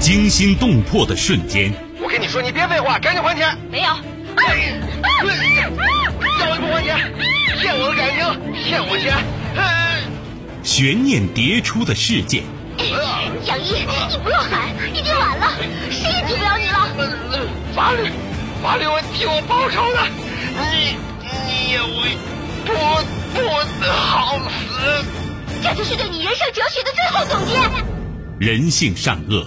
惊心动魄的瞬间。我跟你说，你别废话，赶紧还钱。没有。要你不还钱，骗我的感情，骗我钱。悬念迭出的事件。杨一，你不要喊，已经晚了，谁也救不了你了。法律，法律会替我报仇的。你，你也会不不好死。这就是对你人生哲学的最后总结。人性善恶，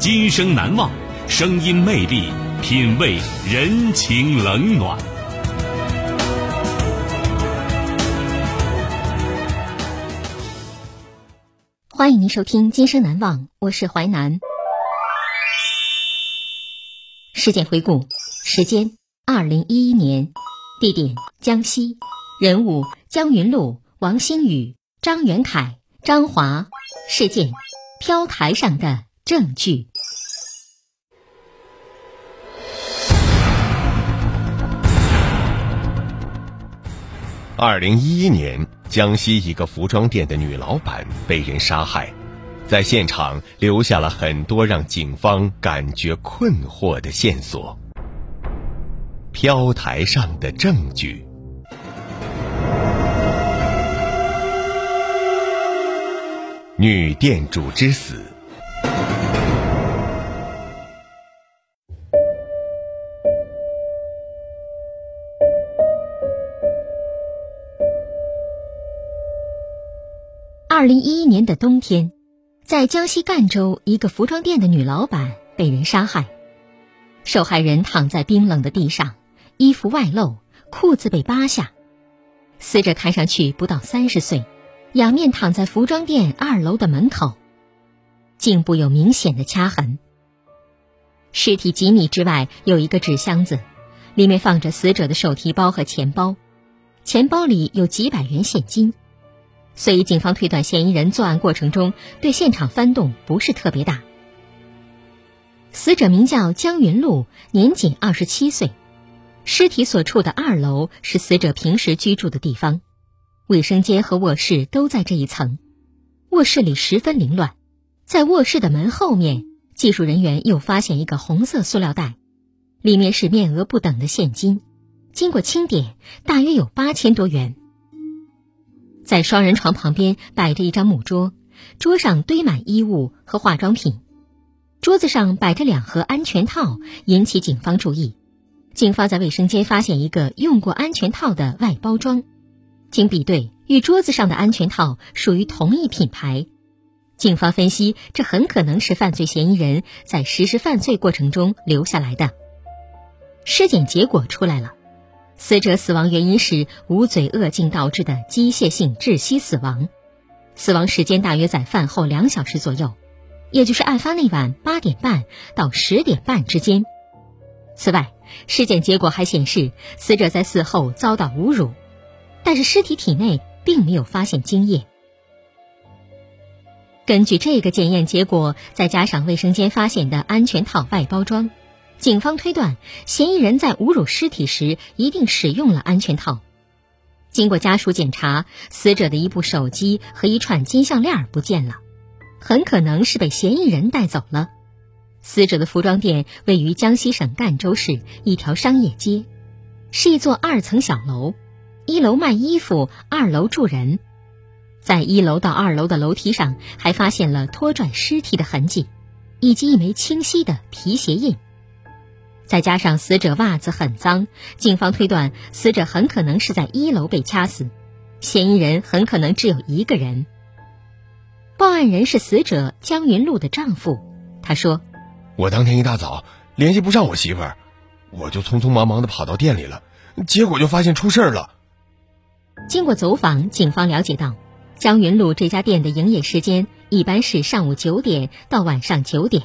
今生难忘，声音魅力，品味人情冷暖。欢迎您收听《今生难忘》，我是淮南。事件回顾：时间二零一一年，地点江西，人物江云路、王星宇、张元凯、张华，事件飘台上的证据。二零一一年。江西一个服装店的女老板被人杀害，在现场留下了很多让警方感觉困惑的线索。飘台上的证据，女店主之死。二零一一年的冬天，在江西赣州一个服装店的女老板被人杀害。受害人躺在冰冷的地上，衣服外露，裤子被扒下。死者看上去不到三十岁，仰面躺在服装店二楼的门口，颈部有明显的掐痕。尸体几米之外有一个纸箱子，里面放着死者的手提包和钱包，钱包里有几百元现金。所以，警方推断嫌疑人作案过程中对现场翻动不是特别大。死者名叫江云路，年仅二十七岁。尸体所处的二楼是死者平时居住的地方，卫生间和卧室都在这一层。卧室里十分凌乱，在卧室的门后面，技术人员又发现一个红色塑料袋，里面是面额不等的现金，经过清点，大约有八千多元。在双人床旁边摆着一张木桌，桌上堆满衣物和化妆品，桌子上摆着两盒安全套，引起警方注意。警方在卫生间发现一个用过安全套的外包装，经比对，与桌子上的安全套属于同一品牌。警方分析，这很可能是犯罪嫌疑人在实施犯罪过程中留下来的。尸检结果出来了。死者死亡原因是捂嘴恶颈导致的机械性窒息死亡，死亡时间大约在饭后两小时左右，也就是案发那晚八点半到十点半之间。此外，尸检结果还显示死者在死后遭到侮辱，但是尸体体内并没有发现精液。根据这个检验结果，再加上卫生间发现的安全套外包装。警方推断，嫌疑人在侮辱尸体时一定使用了安全套。经过家属检查，死者的一部手机和一串金项链不见了，很可能是被嫌疑人带走了。死者的服装店位于江西省赣州市一条商业街，是一座二层小楼，一楼卖衣服，二楼住人。在一楼到二楼的楼梯上，还发现了拖拽尸体的痕迹，以及一枚清晰的皮鞋印。再加上死者袜子很脏，警方推断死者很可能是在一楼被掐死，嫌疑人很可能只有一个人。报案人是死者江云露的丈夫，他说：“我当天一大早联系不上我媳妇儿，我就匆匆忙忙的跑到店里了，结果就发现出事儿了。”经过走访，警方了解到，江云路这家店的营业时间一般是上午九点到晚上九点。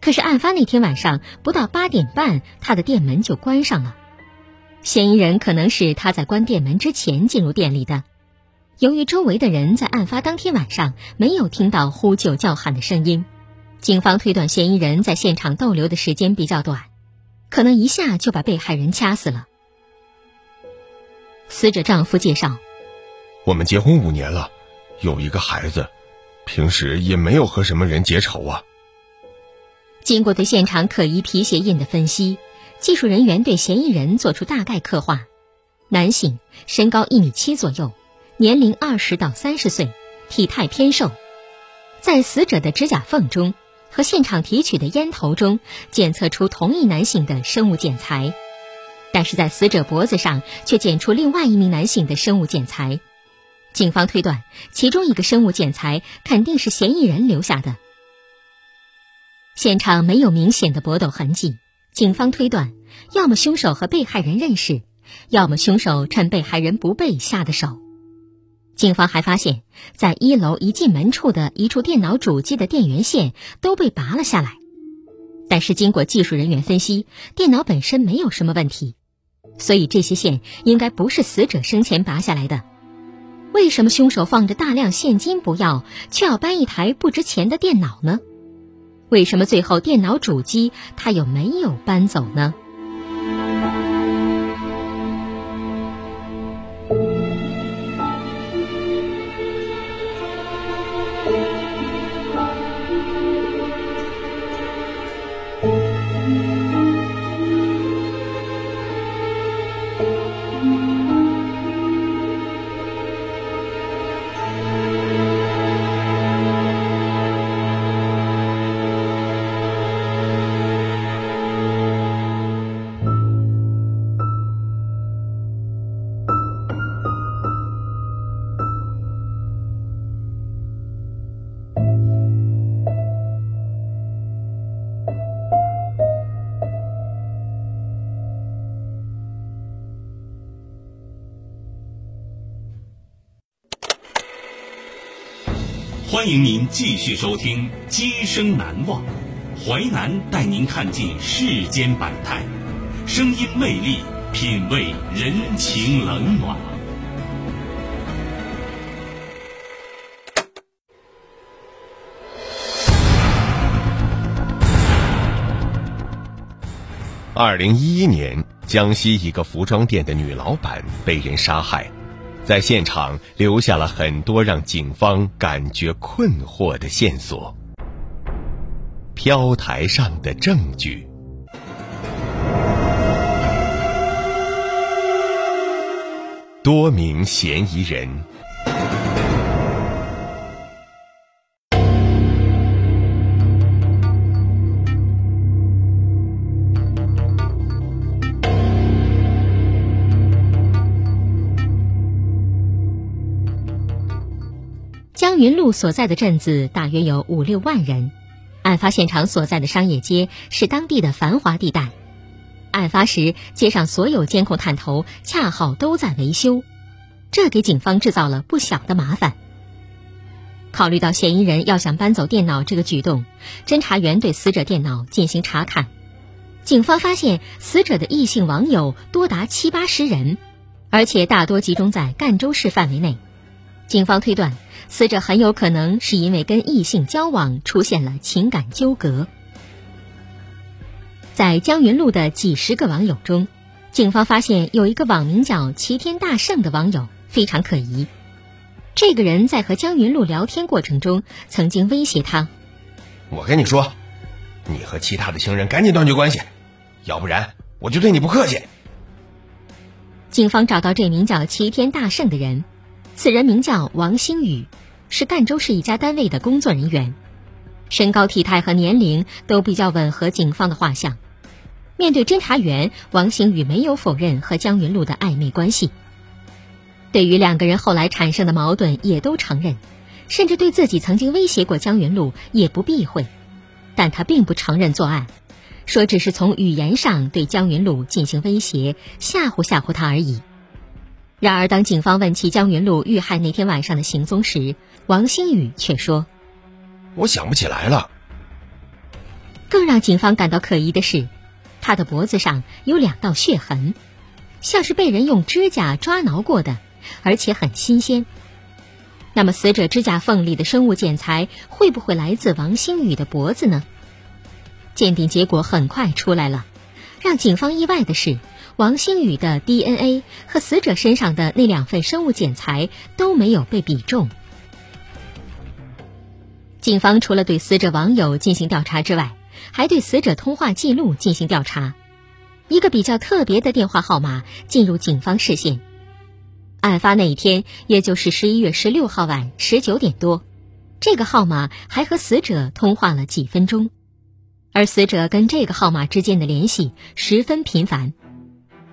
可是案发那天晚上不到八点半，他的店门就关上了。嫌疑人可能是他在关店门之前进入店里的。由于周围的人在案发当天晚上没有听到呼救叫喊的声音，警方推断嫌疑人在现场逗留的时间比较短，可能一下就把被害人掐死了。死者丈夫介绍：“我们结婚五年了，有一个孩子，平时也没有和什么人结仇啊。”经过对现场可疑皮鞋印的分析，技术人员对嫌疑人做出大概刻画：男性，身高一米七左右。年龄二十到三十岁，体态偏瘦，在死者的指甲缝中和现场提取的烟头中检测出同一男性的生物检材，但是在死者脖子上却检出另外一名男性的生物检材。警方推断，其中一个生物检材肯定是嫌疑人留下的。现场没有明显的搏斗痕迹，警方推断，要么凶手和被害人认识，要么凶手趁被害人不备下的手。警方还发现，在一楼一进门处的一处电脑主机的电源线都被拔了下来，但是经过技术人员分析，电脑本身没有什么问题，所以这些线应该不是死者生前拔下来的。为什么凶手放着大量现金不要，却要搬一台不值钱的电脑呢？为什么最后电脑主机他又没有搬走呢？欢迎您继续收听《今生难忘》，淮南带您看尽世间百态，声音魅力，品味人情冷暖。二零一一年，江西一个服装店的女老板被人杀害。在现场留下了很多让警方感觉困惑的线索。飘台上的证据，多名嫌疑人。江云路所在的镇子大约有五六万人，案发现场所在的商业街是当地的繁华地带。案发时，街上所有监控探头恰好都在维修，这给警方制造了不小的麻烦。考虑到嫌疑人要想搬走电脑这个举动，侦查员对死者电脑进行查看，警方发现死者的异性网友多达七八十人，而且大多集中在赣州市范围内。警方推断。死者很有可能是因为跟异性交往出现了情感纠葛。在江云路的几十个网友中，警方发现有一个网名叫“齐天大圣”的网友非常可疑。这个人在和江云路聊天过程中，曾经威胁他：“我跟你说，你和其他的情人赶紧断绝关系，要不然我就对你不客气。”警方找到这名叫“齐天大圣”的人，此人名叫王星宇。是赣州市一家单位的工作人员，身高、体态和年龄都比较吻合警方的画像。面对侦查员，王星宇没有否认和江云露的暧昧关系。对于两个人后来产生的矛盾，也都承认，甚至对自己曾经威胁过江云露也不避讳。但他并不承认作案，说只是从语言上对江云露进行威胁，吓唬吓唬他而已。然而，当警方问起江云路遇害那天晚上的行踪时，王星宇却说：“我想不起来了。”更让警方感到可疑的是，他的脖子上有两道血痕，像是被人用指甲抓挠过的，而且很新鲜。那么，死者指甲缝里的生物检材会不会来自王星宇的脖子呢？鉴定结果很快出来了，让警方意外的是，王星宇的 DNA 和死者身上的那两份生物检材都没有被比中。警方除了对死者网友进行调查之外，还对死者通话记录进行调查。一个比较特别的电话号码进入警方视线。案发那一天，也就是十一月十六号晚十九点多，这个号码还和死者通话了几分钟，而死者跟这个号码之间的联系十分频繁。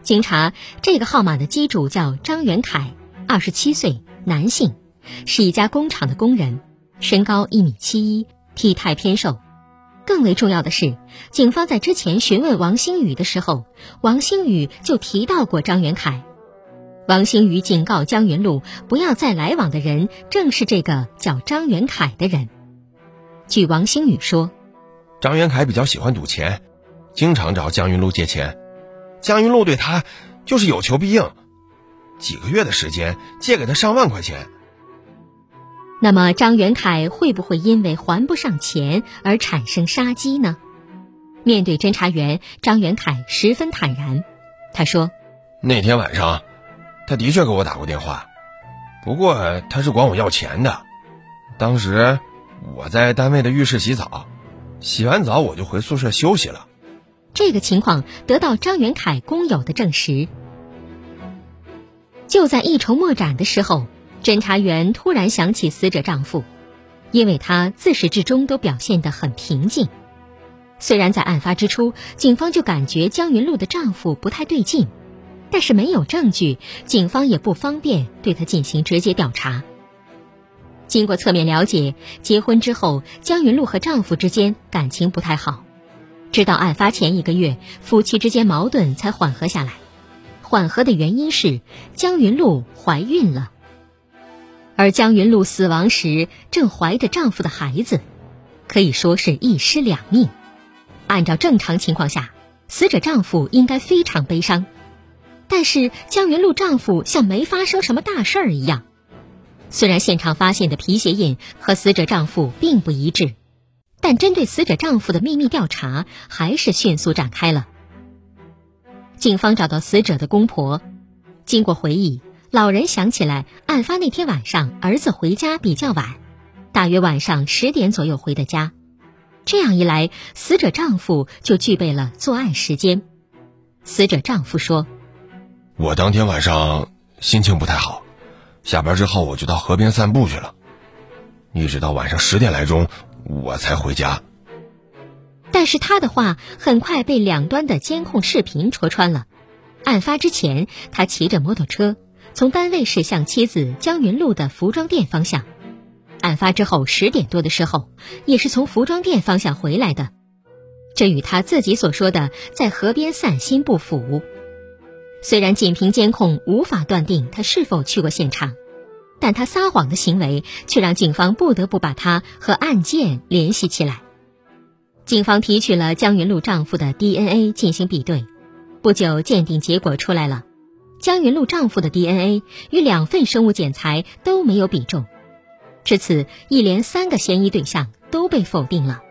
经查，这个号码的机主叫张元凯，二十七岁，男性，是一家工厂的工人，身高一米七一，体态偏瘦。更为重要的是，警方在之前询问王星宇的时候，王星宇就提到过张元凯。王星宇警告江云路不要再来往的人，正是这个叫张元凯的人。据王星宇说，张元凯比较喜欢赌钱，经常找江云路借钱，江云路对他就是有求必应，几个月的时间借给他上万块钱。那么张元凯会不会因为还不上钱而产生杀机呢？面对侦查员，张元凯十分坦然，他说：“那天晚上。”他的确给我打过电话，不过他是管我要钱的。当时我在单位的浴室洗澡，洗完澡我就回宿舍休息了。这个情况得到张元凯工友的证实。就在一筹莫展的时候，侦查员突然想起死者丈夫，因为他自始至终都表现得很平静。虽然在案发之初，警方就感觉江云露的丈夫不太对劲。但是没有证据，警方也不方便对他进行直接调查。经过侧面了解，结婚之后，江云露和丈夫之间感情不太好，直到案发前一个月，夫妻之间矛盾才缓和下来。缓和的原因是江云露怀孕了，而江云露死亡时正怀着丈夫的孩子，可以说是一尸两命。按照正常情况下，死者丈夫应该非常悲伤。但是江云露丈夫像没发生什么大事儿一样，虽然现场发现的皮鞋印和死者丈夫并不一致，但针对死者丈夫的秘密调查还是迅速展开了。警方找到死者的公婆，经过回忆，老人想起来案发那天晚上儿子回家比较晚，大约晚上十点左右回的家，这样一来，死者丈夫就具备了作案时间。死者丈夫说。我当天晚上心情不太好，下班之后我就到河边散步去了，一直到晚上十点来钟我才回家。但是他的话很快被两端的监控视频戳穿了。案发之前，他骑着摩托车从单位驶向妻子江云路的服装店方向；案发之后十点多的时候，也是从服装店方向回来的。这与他自己所说的在河边散心不符。虽然仅凭监控无法断定他是否去过现场，但他撒谎的行为却让警方不得不把他和案件联系起来。警方提取了江云露丈夫的 DNA 进行比对，不久鉴定结果出来了，江云露丈夫的 DNA 与两份生物检材都没有比中，至此一连三个嫌疑对象都被否定了，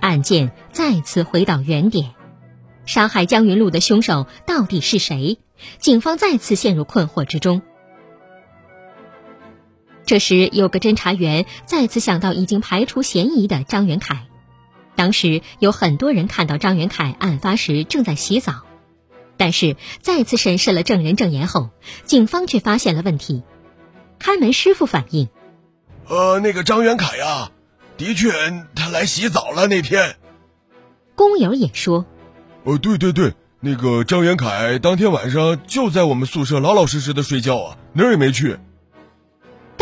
案件再次回到原点。杀害江云露的凶手到底是谁？警方再次陷入困惑之中。这时，有个侦查员再次想到已经排除嫌疑的张元凯。当时有很多人看到张元凯案发时正在洗澡，但是再次审视了证人证言后，警方却发现了问题。看门师傅反映：“呃，那个张元凯呀，的确他来洗澡了那天。”工友也说。哦，对对对，那个张元凯当天晚上就在我们宿舍老老实实的睡觉啊，哪儿也没去。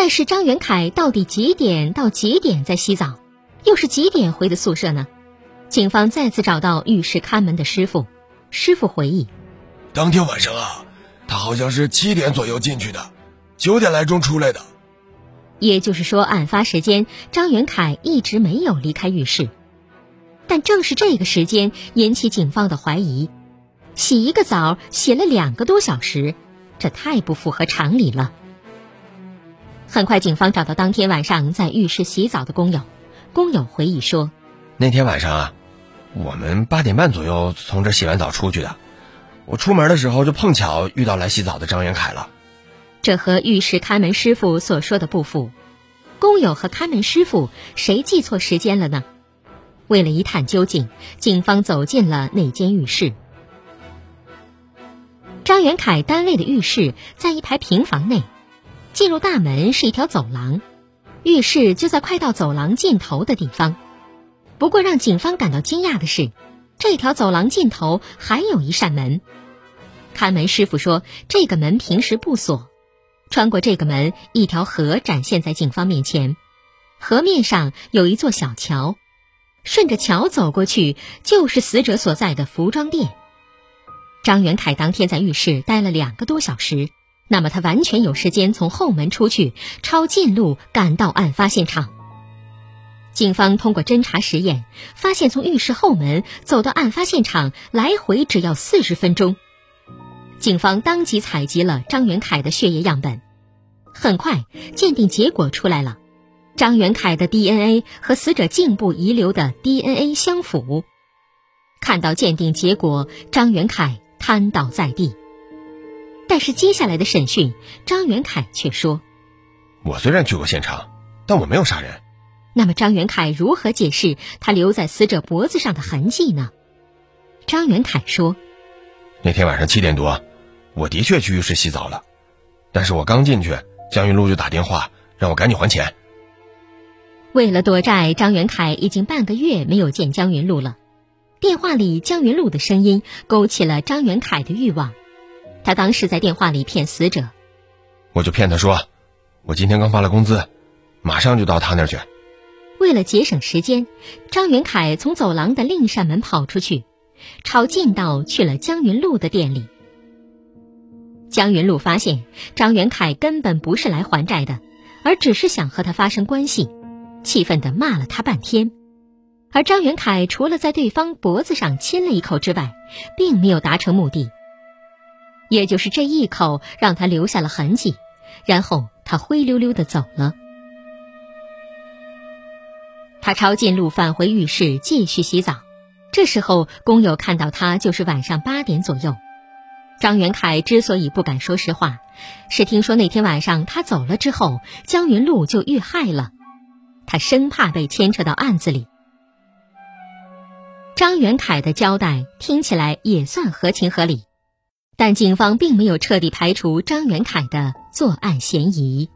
但是张元凯到底几点到几点在洗澡，又是几点回的宿舍呢？警方再次找到浴室看门的师傅，师傅回忆，当天晚上啊，他好像是七点左右进去的，九点来钟出来的。也就是说，案发时间张元凯一直没有离开浴室。但正是这个时间引起警方的怀疑：洗一个澡洗了两个多小时，这太不符合常理了。很快，警方找到当天晚上在浴室洗澡的工友。工友回忆说：“那天晚上啊，我们八点半左右从这洗完澡出去的。我出门的时候就碰巧遇到来洗澡的张元凯了。”这和浴室看门师傅所说的不符。工友和看门师傅谁记错时间了呢？为了一探究竟，警方走进了那间浴室。张元凯单位的浴室在一排平房内，进入大门是一条走廊，浴室就在快到走廊尽头的地方。不过，让警方感到惊讶的是，这条走廊尽头还有一扇门。看门师傅说，这个门平时不锁。穿过这个门，一条河展现在警方面前，河面上有一座小桥。顺着桥走过去，就是死者所在的服装店。张元凯当天在浴室待了两个多小时，那么他完全有时间从后门出去，抄近路赶到案发现场。警方通过侦查实验，发现从浴室后门走到案发现场来回只要四十分钟。警方当即采集了张元凯的血液样本，很快鉴定结果出来了。张元凯的 DNA 和死者颈部遗留的 DNA 相符。看到鉴定结果，张元凯瘫倒在地。但是接下来的审讯，张元凯却说：“我虽然去过现场，但我没有杀人。”那么张元凯如何解释他留在死者脖子上的痕迹呢？张元凯说：“那天晚上七点多，我的确去浴室洗澡了，但是我刚进去，江云路就打电话让我赶紧还钱。”为了躲债，张元凯已经半个月没有见江云露了。电话里江云露的声音勾起了张元凯的欲望。他当时在电话里骗死者：“我就骗他说，我今天刚发了工资，马上就到他那儿去。”为了节省时间，张元凯从走廊的另一扇门跑出去，抄近道去了江云路的店里。江云路发现张元凯根本不是来还债的，而只是想和他发生关系。气愤地骂了他半天，而张元凯除了在对方脖子上亲了一口之外，并没有达成目的。也就是这一口让他留下了痕迹，然后他灰溜溜地走了。他抄近路返回浴室继续洗澡，这时候工友看到他就是晚上八点左右。张元凯之所以不敢说实话，是听说那天晚上他走了之后，江云露就遇害了。他生怕被牵扯到案子里。张元凯的交代听起来也算合情合理，但警方并没有彻底排除张元凯的作案嫌疑。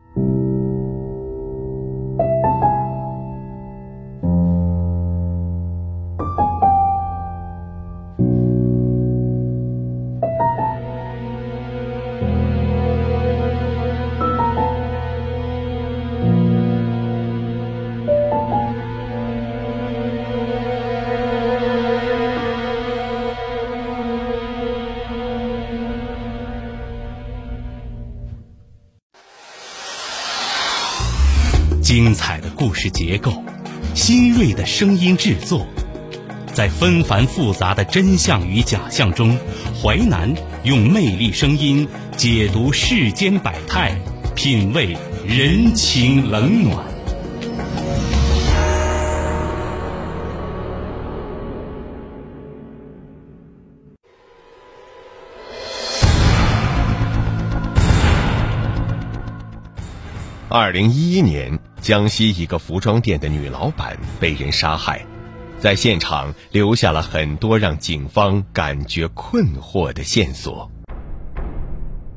声音制作，在纷繁复杂的真相与假象中，淮南用魅力声音解读世间百态，品味人情冷暖。二零一一年。江西一个服装店的女老板被人杀害，在现场留下了很多让警方感觉困惑的线索。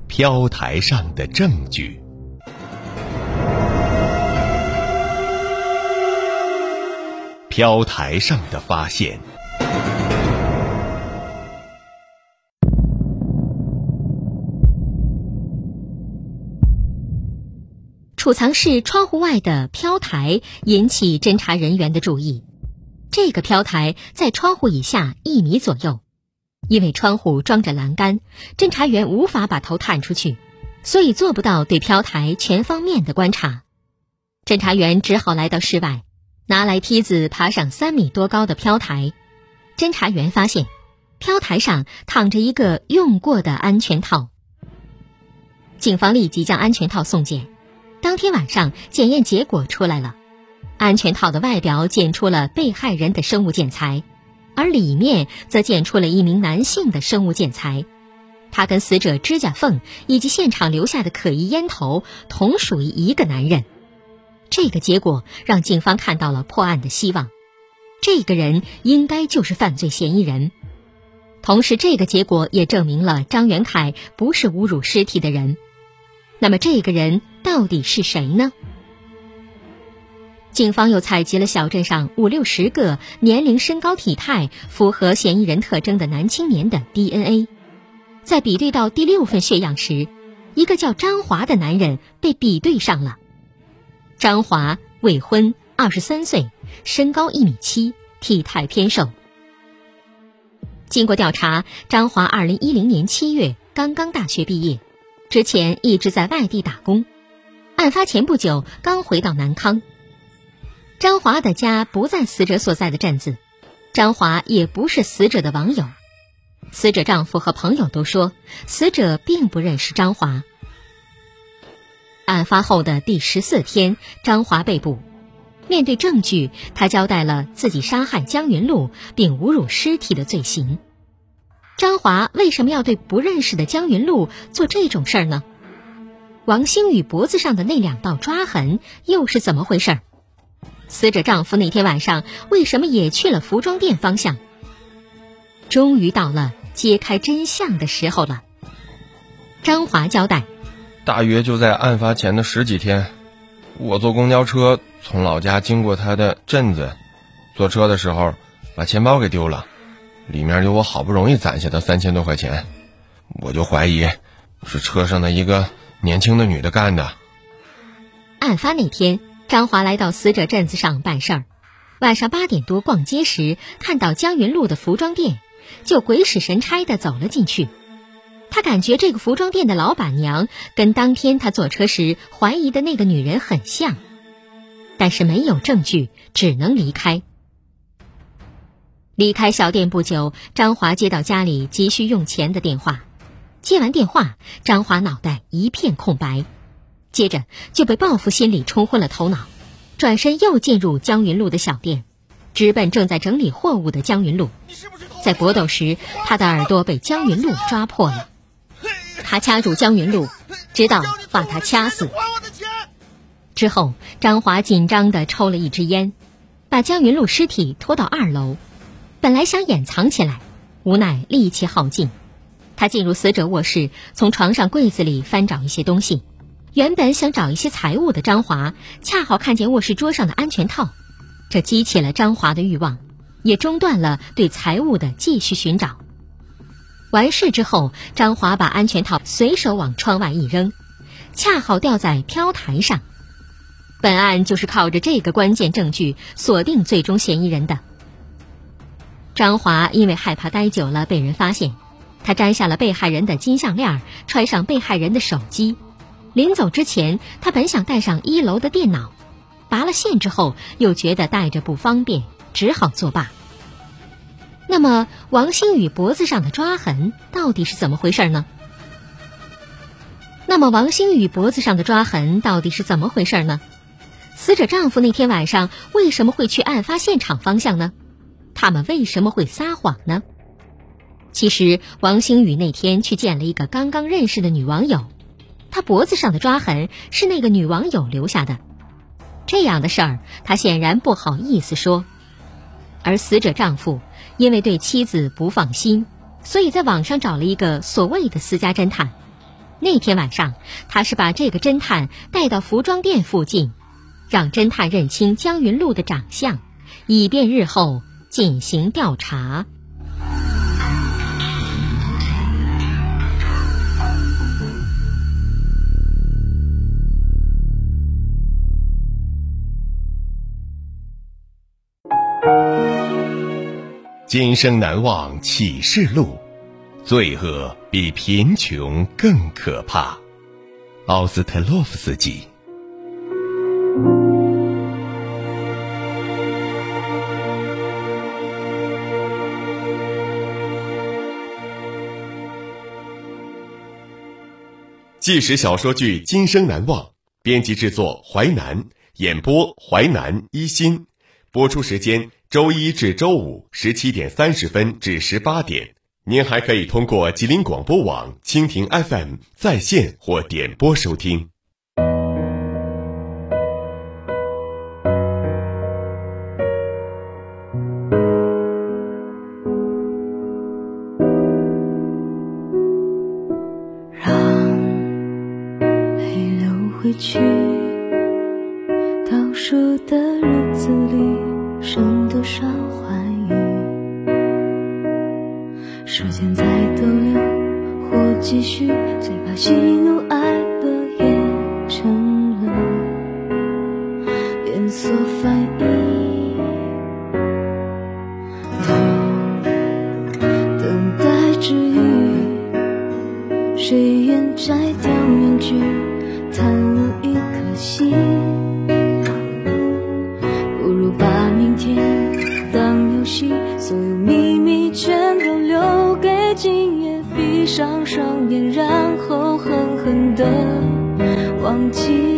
飘台上的证据，飘台上的发现。储藏室窗户外的飘台引起侦查人员的注意。这个飘台在窗户以下一米左右，因为窗户装着栏杆，侦查员无法把头探出去，所以做不到对飘台全方面的观察。侦查员只好来到室外，拿来梯子爬上三米多高的飘台，侦查员发现，飘台上躺着一个用过的安全套。警方立即将安全套送检，当天晚上检验结果出来了，安全套的外表检出了被害人的生物检材，而里面则检出了一名男性的生物检材，他跟死者指甲缝以及现场留下的可疑烟头同属于一个男人。这个结果让警方看到了破案的希望，这个人应该就是犯罪嫌疑人。同时，这个结果也证明了张元凯不是侮辱尸体的人。那么，这个人到底是谁呢？警方又采集了小镇上五六十个年龄、身高、体态符合嫌疑人特征的男青年的 DNA，在比对到第六份血样时，一个叫张华的男人被比对上了。张华未婚，二十三岁，身高一米七，体态偏瘦。经过调查，张华二零一零年七月刚刚大学毕业，之前一直在外地打工，案发前不久刚回到南康。张华的家不在死者所在的镇子，张华也不是死者的网友，死者丈夫和朋友都说死者并不认识张华。案发后的第十四天，张华被捕。面对证据，他交代了自己杀害江云露并侮辱尸体的罪行。张华为什么要对不认识的江云露做这种事儿呢？王星宇脖子上的那两道抓痕又是怎么回事？死者丈夫那天晚上为什么也去了服装店方向？终于到了揭开真相的时候了。张华交代。大约就在案发前的十几天，我坐公交车从老家经过他的镇子，坐车的时候把钱包给丢了，里面有我好不容易攒下的三千多块钱，我就怀疑是车上的一个年轻的女的干的。案发那天，张华来到死者镇子上办事儿，晚上八点多逛街时看到江云路的服装店，就鬼使神差的走了进去。他感觉这个服装店的老板娘跟当天他坐车时怀疑的那个女人很像，但是没有证据，只能离开。离开小店不久，张华接到家里急需用钱的电话。接完电话，张华脑袋一片空白，接着就被报复心理冲昏了头脑，转身又进入江云路的小店，直奔正在整理货物的江云路。在搏斗时，他的耳朵被江云路抓破了。他掐住江云露，直到把他掐死。之后，张华紧张地抽了一支烟，把江云露尸体拖到二楼。本来想掩藏起来，无奈力气耗尽。他进入死者卧室，从床上柜子里翻找一些东西。原本想找一些财物的张华，恰好看见卧室桌上的安全套，这激起了张华的欲望，也中断了对财物的继续寻找。完事之后，张华把安全套随手往窗外一扔，恰好掉在飘台上。本案就是靠着这个关键证据锁定最终嫌疑人的。张华因为害怕待久了被人发现，他摘下了被害人的金项链，揣上被害人的手机。临走之前，他本想带上一楼的电脑，拔了线之后又觉得带着不方便，只好作罢。那么，王新宇脖子上的抓痕到底是怎么回事呢？那么，王新宇脖子上的抓痕到底是怎么回事呢？死者丈夫那天晚上为什么会去案发现场方向呢？他们为什么会撒谎呢？其实，王星宇那天去见了一个刚刚认识的女网友，他脖子上的抓痕是那个女网友留下的。这样的事儿，他显然不好意思说。而死者丈夫因为对妻子不放心，所以在网上找了一个所谓的私家侦探。那天晚上，他是把这个侦探带到服装店附近，让侦探认清江云露的长相，以便日后进行调查。今生难忘启示录，罪恶比贫穷更可怕。奥斯特洛夫斯基。纪实小说剧《今生难忘》，编辑制作淮南，演播淮南一心，播出时间周一至周五十七点三十分至十八点。您还可以通过吉林广播网、蜻蜓 FM 在线或点播收听。闭上双眼，然后狠狠的忘记。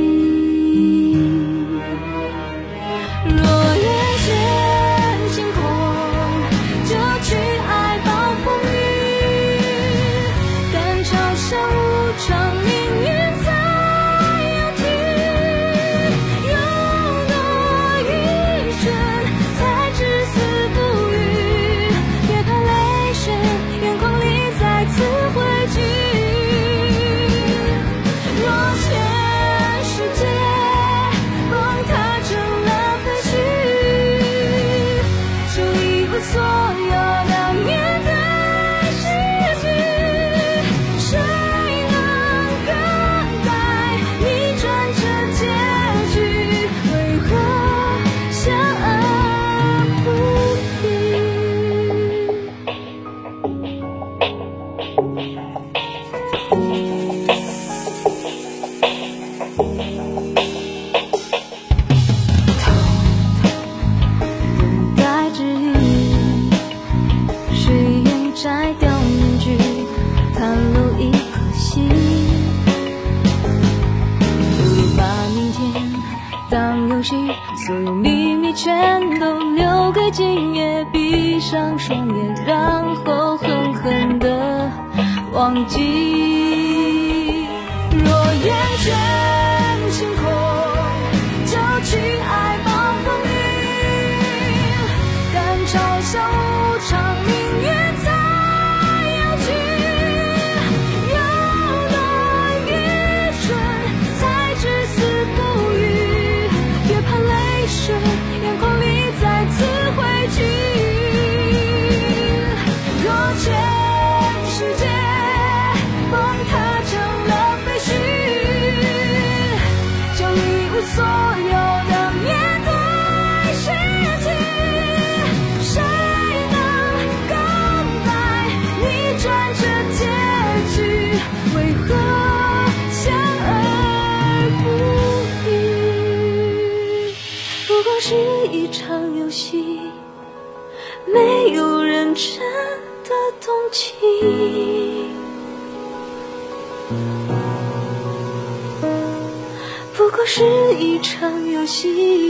心。